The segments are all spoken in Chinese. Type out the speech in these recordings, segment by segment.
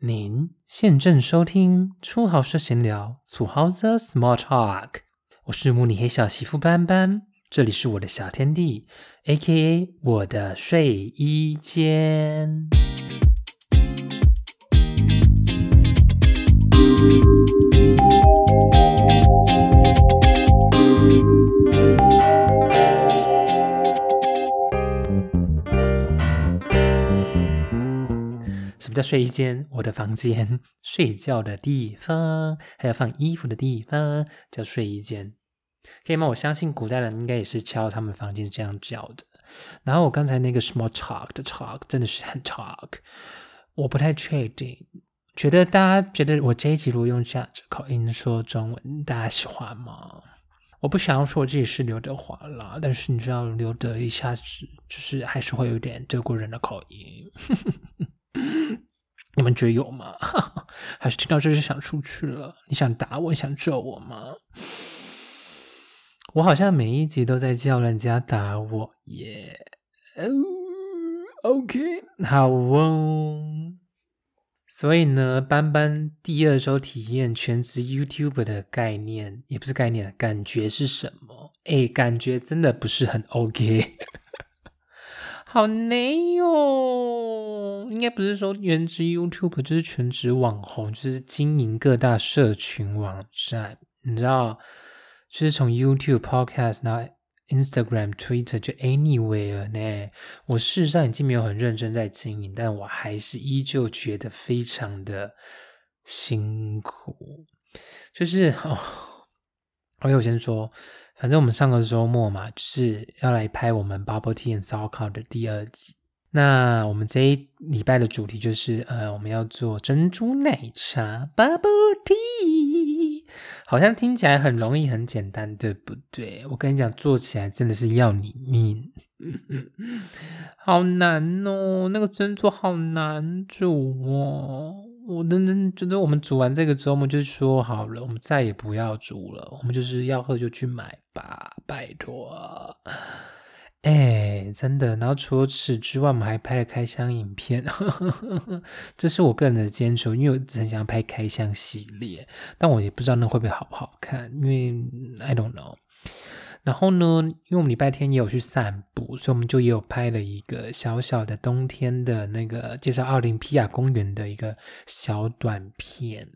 您现正收听初豪社闲聊，土豪的 Small Talk。我是慕尼黑小媳妇斑斑，这里是我的小天地，A.K.A 我的睡衣间。什么叫睡衣间？我的房间，睡觉的地方，还有放衣服的地方，叫睡衣间，可以吗？我相信古代人应该也是敲他们房间这样叫的。然后我刚才那个 small talk 的 talk 真的是很 talk，我不太确定，觉得大家觉得我这一集如果用这样子口音说中文，大家喜欢吗？我不想要说自己是刘德华啦，但是你知道刘德一下子就是还是会有点德国人的口音。你们觉得有吗？还是听到这就想出去了？你想打我，想揍我吗？我好像每一集都在叫人家打我耶。哦，OK，好哦。所以呢，班班第二周体验全职 YouTube 的概念，也不是概念，感觉是什么？哎，感觉真的不是很 OK。好累哦，应该不是说全职 YouTube，就是全职网红，就是经营各大社群网站。你知道，就是从 YouTube、Podcast 到 Instagram、Twitter，就 Anywhere 呢。我事实上已经没有很认真在经营，但我还是依旧觉得非常的辛苦。就是哦，OK，我先说。反正我们上个周末嘛，就是要来拍我们 Bubble Tea and Sorkal 的第二集。那我们这一礼拜的主题就是，呃，我们要做珍珠奶茶 Bubble Tea，好像听起来很容易、很简单，对不对？我跟你讲，做起来真的是要你命，好难哦，那个珍珠好难煮哦。我真真觉得，我们煮完这个之后，我们就说好了，我们再也不要煮了。我们就是要喝就去买吧，拜托。哎，真的。然后除此之外，我们还拍了开箱影片，这是我个人的坚持，因为我很想拍开箱系列，但我也不知道那会不会好不好看，因为 I don't know。然后呢，因为我们礼拜天也有去散步，所以我们就也有拍了一个小小的冬天的那个介绍奥林匹亚公园的一个小短片，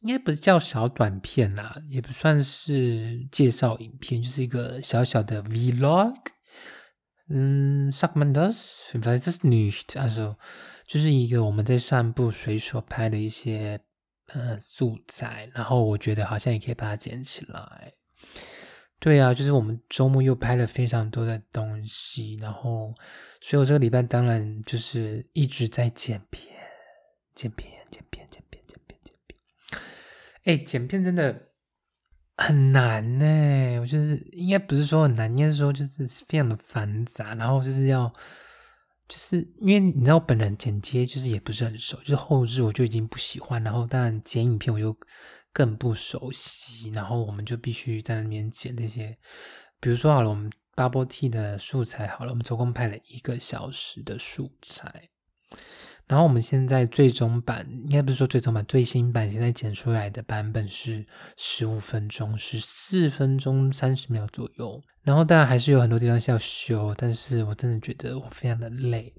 应该不是叫小短片啦，也不算是介绍影片，就是一个小小的 vlog。嗯，segmentos，反正这是女，他说就是一个我们在散步随手拍的一些呃素材，然后我觉得好像也可以把它剪起来。对啊，就是我们周末又拍了非常多的东西，然后，所以我这个礼拜当然就是一直在剪片、剪片、剪片、剪片、剪片、剪片。哎，剪片真的很难呢。我就是应该不是说很难，应该是说就是非常的繁杂，然后就是要，就是因为你知道，我本人剪接就是也不是很熟，就是后置我就已经不喜欢，然后当然剪影片我就。更不熟悉，然后我们就必须在那边剪那些，比如说好了，我们 Bubble Tea 的素材好了，我们总共拍了一个小时的素材，然后我们现在最终版应该不是说最终版，最新版现在剪出来的版本是十五分钟，十四分钟三十秒左右，然后当然还是有很多地方需要修，但是我真的觉得我非常的累。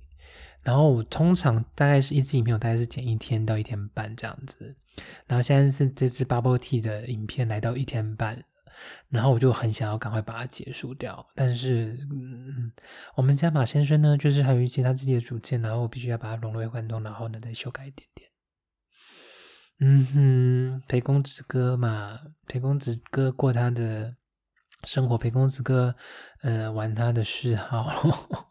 然后我通常大概是一支影片，我大概是剪一天到一天半这样子。然后现在是这支 Bubble Tea 的影片来到一天半，然后我就很想要赶快把它结束掉。但是，嗯，我们家马先生呢，就是还有一些他自己的主见，然后我必须要把它融会贯通，然后呢再修改一点点。嗯哼，陪公子哥嘛，陪公子哥过他的生活，陪公子哥呃玩他的嗜好。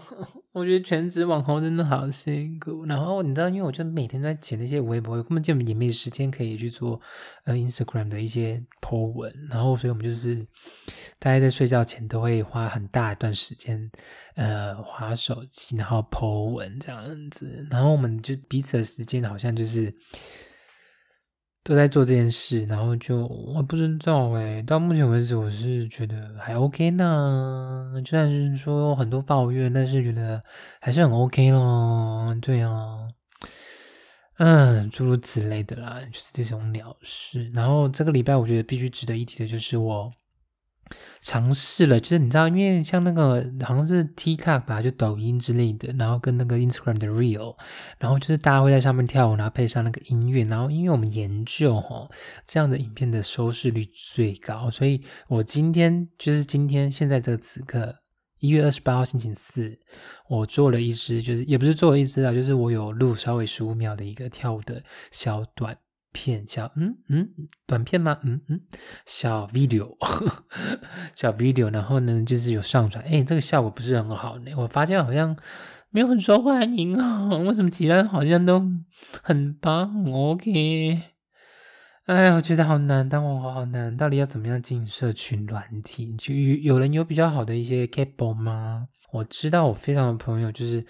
我觉得全职网红真的好辛苦。然后你知道，因为我就每天在剪那些微博，根本就也没时间可以去做呃 Instagram 的一些 po 文。然后，所以我们就是大家在睡觉前都会花很大一段时间呃划手机，然后 po 文这样子。然后我们就彼此的时间好像就是都在做这件事，然后就我不知道哎，到目前为止我是觉得还 OK 呢，就算是说很多抱怨，但是觉得还是很 OK 咯。对啊，嗯，诸如此类的啦，就是这种鸟事。然后这个礼拜我觉得必须值得一提的就是我。尝试了，就是你知道，因为像那个好像是 TikTok 吧，就抖音之类的，然后跟那个 Instagram 的 Real，然后就是大家会在上面跳舞，然后配上那个音乐，然后因为我们研究哈，这样的影片的收视率最高，所以我今天就是今天现在这个此刻一月二十八号星期四，我做了一支，就是也不是做了一支啊，就是我有录稍微十五秒的一个跳舞的小短。片小嗯嗯短片吗？嗯嗯小 video 小 video 然后呢就是有上传。哎这个效果不是很好呢我发现好像没有很受欢迎啊为什么其他好像都很棒？OK 哎我觉得好难当我好难到底要怎么样进社群软体就有有人有比较好的一些 cable 吗？我知道我非常的朋友就是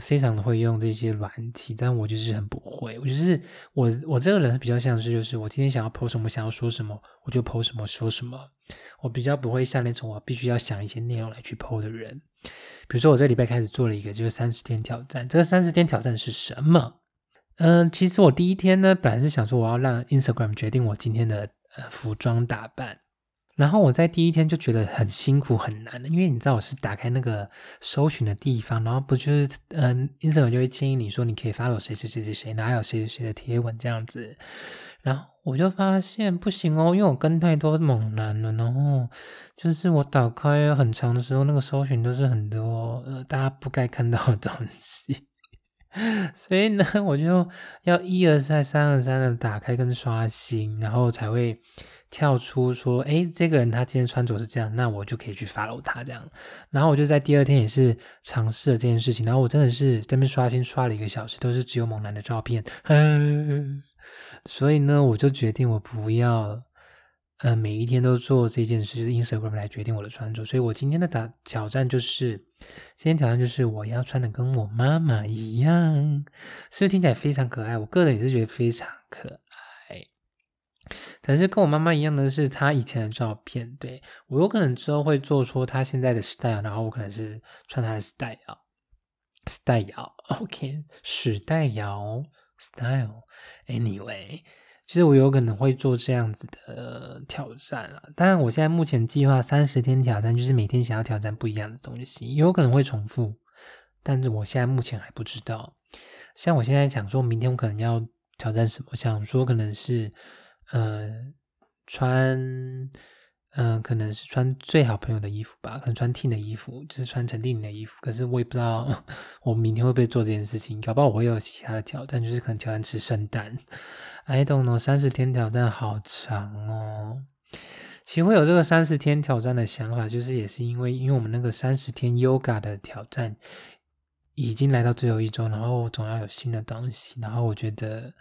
非常的会用这些软体，但我就是很不会。我就是我我这个人比较像是就是我今天想要 po 什么，想要说什么，我就 po 什么说什么。我比较不会像那种我必须要想一些内容来去 po 的人。比如说我这礼拜开始做了一个就是三十天挑战，这个三十天挑战是什么？嗯，其实我第一天呢本来是想说我要让 Instagram 决定我今天的呃服装打扮。然后我在第一天就觉得很辛苦很难的，因为你知道我是打开那个搜寻的地方，然后不就是嗯，Instagram 就会建议你说你可以 follow 谁谁谁谁谁，哪有谁谁谁的贴文这样子，然后我就发现不行哦，因为我跟太多猛男了，然后就是我打开很长的时候，那个搜寻都是很多呃大家不该看到的东西，所以呢，我就要一而再三而三的打开跟刷新，然后才会。跳出说，哎，这个人他今天穿着是这样，那我就可以去 follow 他这样。然后我就在第二天也是尝试了这件事情，然后我真的是这边刷新刷了一个小时，都是只有猛男的照片。所以呢，我就决定我不要，呃，每一天都做这件事，就是 Instagram 来决定我的穿着。所以我今天的打挑战就是，今天挑战就是我要穿的跟我妈妈一样，是不是听起来非常可爱？我个人也是觉得非常可爱。但是跟我妈妈一样的是，她以前的照片。对我有可能之后会做出她现在的 style，然后我可能是穿她的 style，style，OK，时代摇 style，Anyway。其实我有可能会做这样子的挑战了。当然，我现在目前计划三十天挑战，就是每天想要挑战不一样的东西，也有可能会重复，但是我现在目前还不知道。像我现在想说明天我可能要挑战什么，想说可能是。呃，穿，嗯，可能是穿最好朋友的衣服吧，可能穿 T 的衣服，就是穿陈定宁的衣服。可是我也不知道 我明天会不会做这件事情，搞不好我会有其他的挑战，就是可能挑战吃圣诞。I don't know，三十天挑战好长哦。其实会有这个三十天挑战的想法，就是也是因为，因为我们那个三十天 Yoga 的挑战已经来到最后一周，然后总要有新的东西，然后我觉得。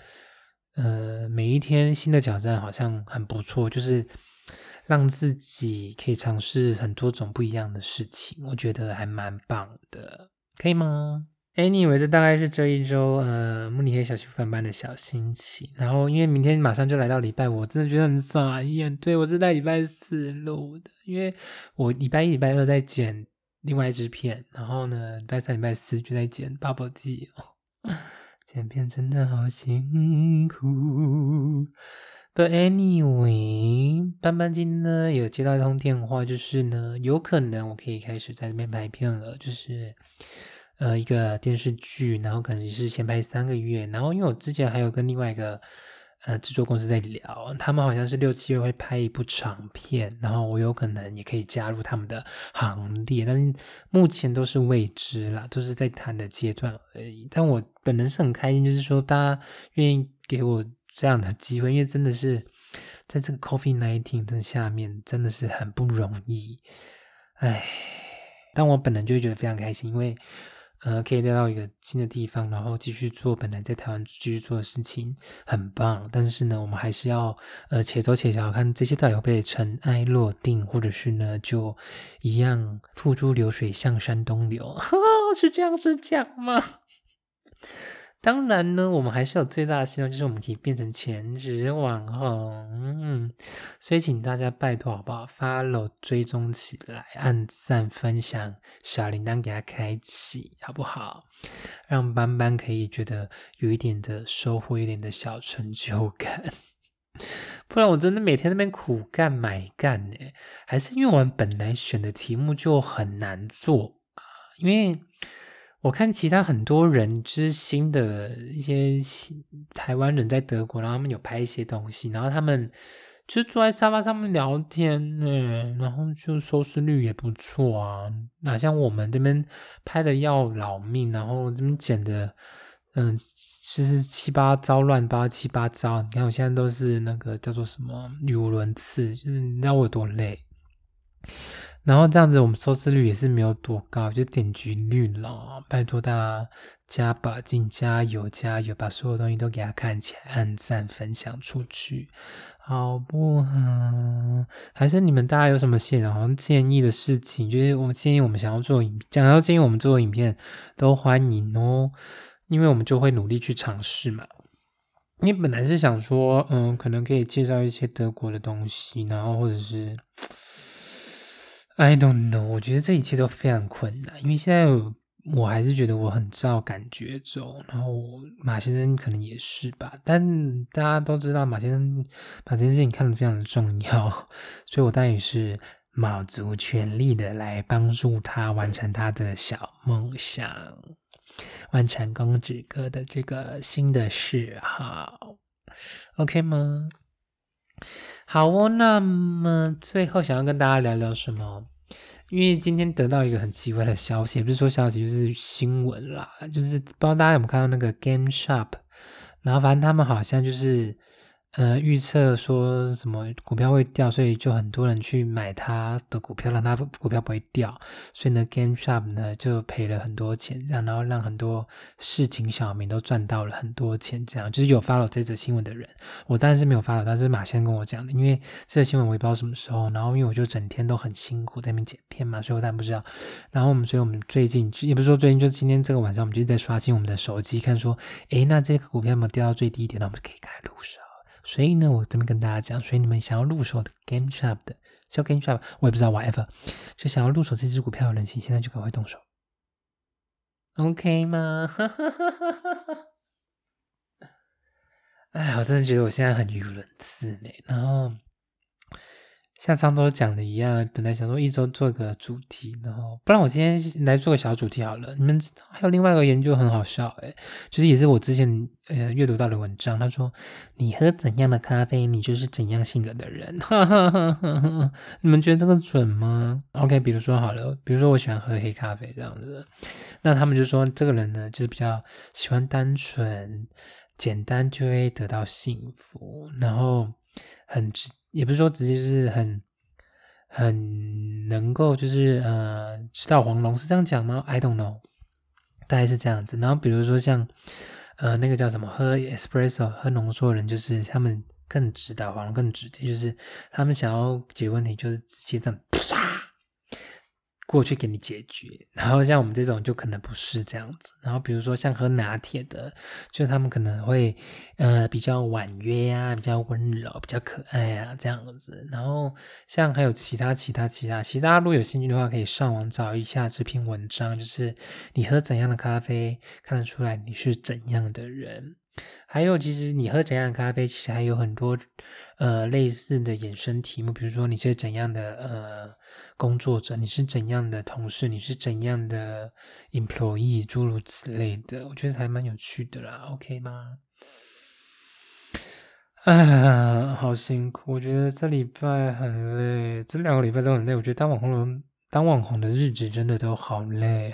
呃，每一天新的挑战好像很不错，就是让自己可以尝试很多种不一样的事情，我觉得还蛮棒的，可以吗？Anyway，这大概是这一周呃慕尼黑小媳妇班的小心情。然后因为明天马上就来到礼拜五，我真的觉得很傻眼。对我是在礼拜四录的，因为我礼拜一、礼拜二在剪另外一支片，然后呢，礼拜三、礼拜四就在剪 Bubble 记哦。剪片真的好辛苦，But anyway，班班今天呢有接到一通电话，就是呢有可能我可以开始在这边拍片了，就是呃一个电视剧，然后可能是先拍三个月，然后因为我之前还有跟另外一个。呃，制作公司在聊，他们好像是六七月会拍一部长片，然后我有可能也可以加入他们的行列，但是目前都是未知啦，都是在谈的阶段而已。但我本人是很开心，就是说大家愿意给我这样的机会，因为真的是在这个 Coffee Nineteen 的下面，真的是很不容易。唉，但我本人就会觉得非常开心，因为。呃，可以来到一个新的地方，然后继续做本来在台湾继续做的事情，很棒。但是呢，我们还是要呃且走且瞧，看这些到底会被尘埃落定，或者是呢就一样付诸流水，向山东流，是这样子讲吗？当然呢，我们还是有最大的希望，就是我们可以变成全职网红。所以请大家拜托好不好？follow 追踪起来，按赞、分享，小铃铛给它开启，好不好？让班班可以觉得有一点的收获，一点的小成就感。不然我真的每天那边苦干买干呢，还是因为我们本来选的题目就很难做，因为。我看其他很多人就是新的一些台湾人在德国，然后他们有拍一些东西，然后他们就坐在沙发上面聊天，嗯，然后就收视率也不错啊。哪像我们这边拍的要老命，然后这边剪的，嗯，就是七八糟乱八七八糟。你看我现在都是那个叫做什么语无伦次，就是你知道我有多累。然后这样子，我们收视率也是没有多高，就点击率了。拜托大家加把劲，加油加油，把所有东西都给他看起来，按赞分享出去，好不好？还是你们大家有什么现好像建议的事情？就是我们建议我们想要做影，想要建议我们做影片，都欢迎哦，因为我们就会努力去尝试嘛。你本来是想说，嗯，可能可以介绍一些德国的东西，然后或者是。I don't know，我觉得这一切都非常困难，因为现在我还是觉得我很照感觉走，然后马先生可能也是吧，但大家都知道马先生把这件事情看得非常的重要，所以我当然也是卯足全力的来帮助他完成他的小梦想，完成公子哥的这个新的嗜好，OK 吗？好哦，那么最后想要跟大家聊聊什么？因为今天得到一个很奇怪的消息，也不是说消息，就是新闻啦，就是不知道大家有没有看到那个 Game Shop，然后反正他们好像就是。呃，预测说什么股票会掉，所以就很多人去买它的股票，让它股票不会掉。所以呢，GameStop 呢就赔了很多钱，这样，然后让很多市井小民都赚到了很多钱。这样，就是有 follow 这则新闻的人，我当然是没有 follow，但是马先跟我讲的，因为这则新闻我也不知道什么时候。然后，因为我就整天都很辛苦在那边剪片嘛，所以我当然不知道。然后我们，所以我们最近也不是说最近，就今天这个晚上，我们就在刷新我们的手机，看说，诶，那这个股票有没有掉到最低点？那我们就可以开入手。所以呢，我这边跟大家讲，所以你们想要入手的 Game Shop 的，叫 Game Shop，我也不知道 whatever，就想要入手这只股票的人，请现在就赶快动手，OK 吗？哎，我真的觉得我现在很语无伦次呢，然后。像上周讲的一样，本来想说一周做个主题，然后不然我今天来做个小主题好了。你们还有另外一个研究很好笑诶，就是也是我之前呃阅读到的文章，他说你喝怎样的咖啡，你就是怎样性格的人。你们觉得这个准吗？OK，比如说好了，比如说我喜欢喝黑咖啡这样子，那他们就说这个人呢就是比较喜欢单纯、简单就会得到幸福，然后很直。也不是说直接就是很很能够就是呃吃到黄龙是这样讲吗？I don't know，大概是这样子。然后比如说像呃那个叫什么喝 espresso 喝浓缩的人，就是他们更直导黄龙更直接，就是他们想要解问题就是直接这样。过去给你解决，然后像我们这种就可能不是这样子。然后比如说像喝拿铁的，就他们可能会呃比较婉约啊，比较温柔，比较可爱啊这样子。然后像还有其他其他其他，其实大家如果有兴趣的话，可以上网找一下这篇文章，就是你喝怎样的咖啡看得出来你是怎样的人。还有，其实你喝怎样的咖啡，其实还有很多呃类似的衍生题目，比如说你是怎样的呃工作者，你是怎样的同事，你是怎样的 employee，诸如此类的，我觉得还蛮有趣的啦。OK 吗？啊，好辛苦，我觉得这礼拜很累，这两个礼拜都很累。我觉得当网红，当网红的日子真的都好累。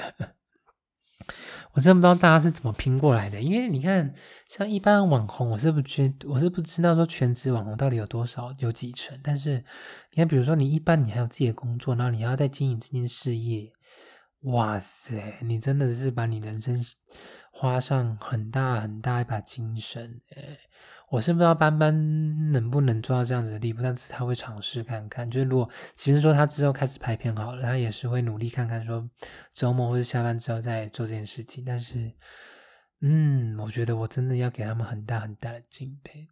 我真不知道大家是怎么拼过来的，因为你看，像一般网红，我是不觉，我是不知道说全职网红到底有多少，有几成。但是你看，比如说你一般你还有自己的工作，然后你要在经营这件事业，哇塞，你真的是把你人生花上很大很大一把精神诶。我是不知道班班能不能做到这样子的地步，但是他会尝试看看。就是如果其实说他之后开始拍片好了，他也是会努力看看，说周末或者下班之后再做这件事情。但是，嗯，我觉得我真的要给他们很大很大的敬佩。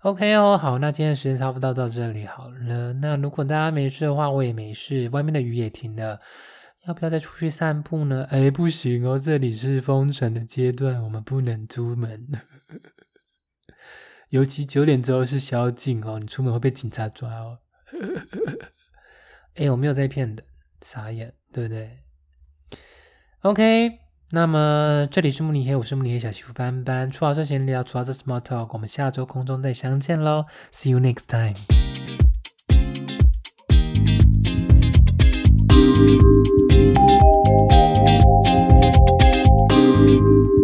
OK 哦，好，那今天时间差不多到这里好了。那如果大家没事的话，我也没事，外面的雨也停了，要不要再出去散步呢？哎，不行哦，这里是封城的阶段，我们不能出门。尤其九点之后是宵禁哦，你出门会被警察抓哦。哎，我没有在骗的，傻眼，对不对？OK。那么这里是慕尼黑，我是慕尼黑小媳妇班班。出好这闲聊，出好这 small talk，我们下周空中再相见喽，See you next time。Thank you.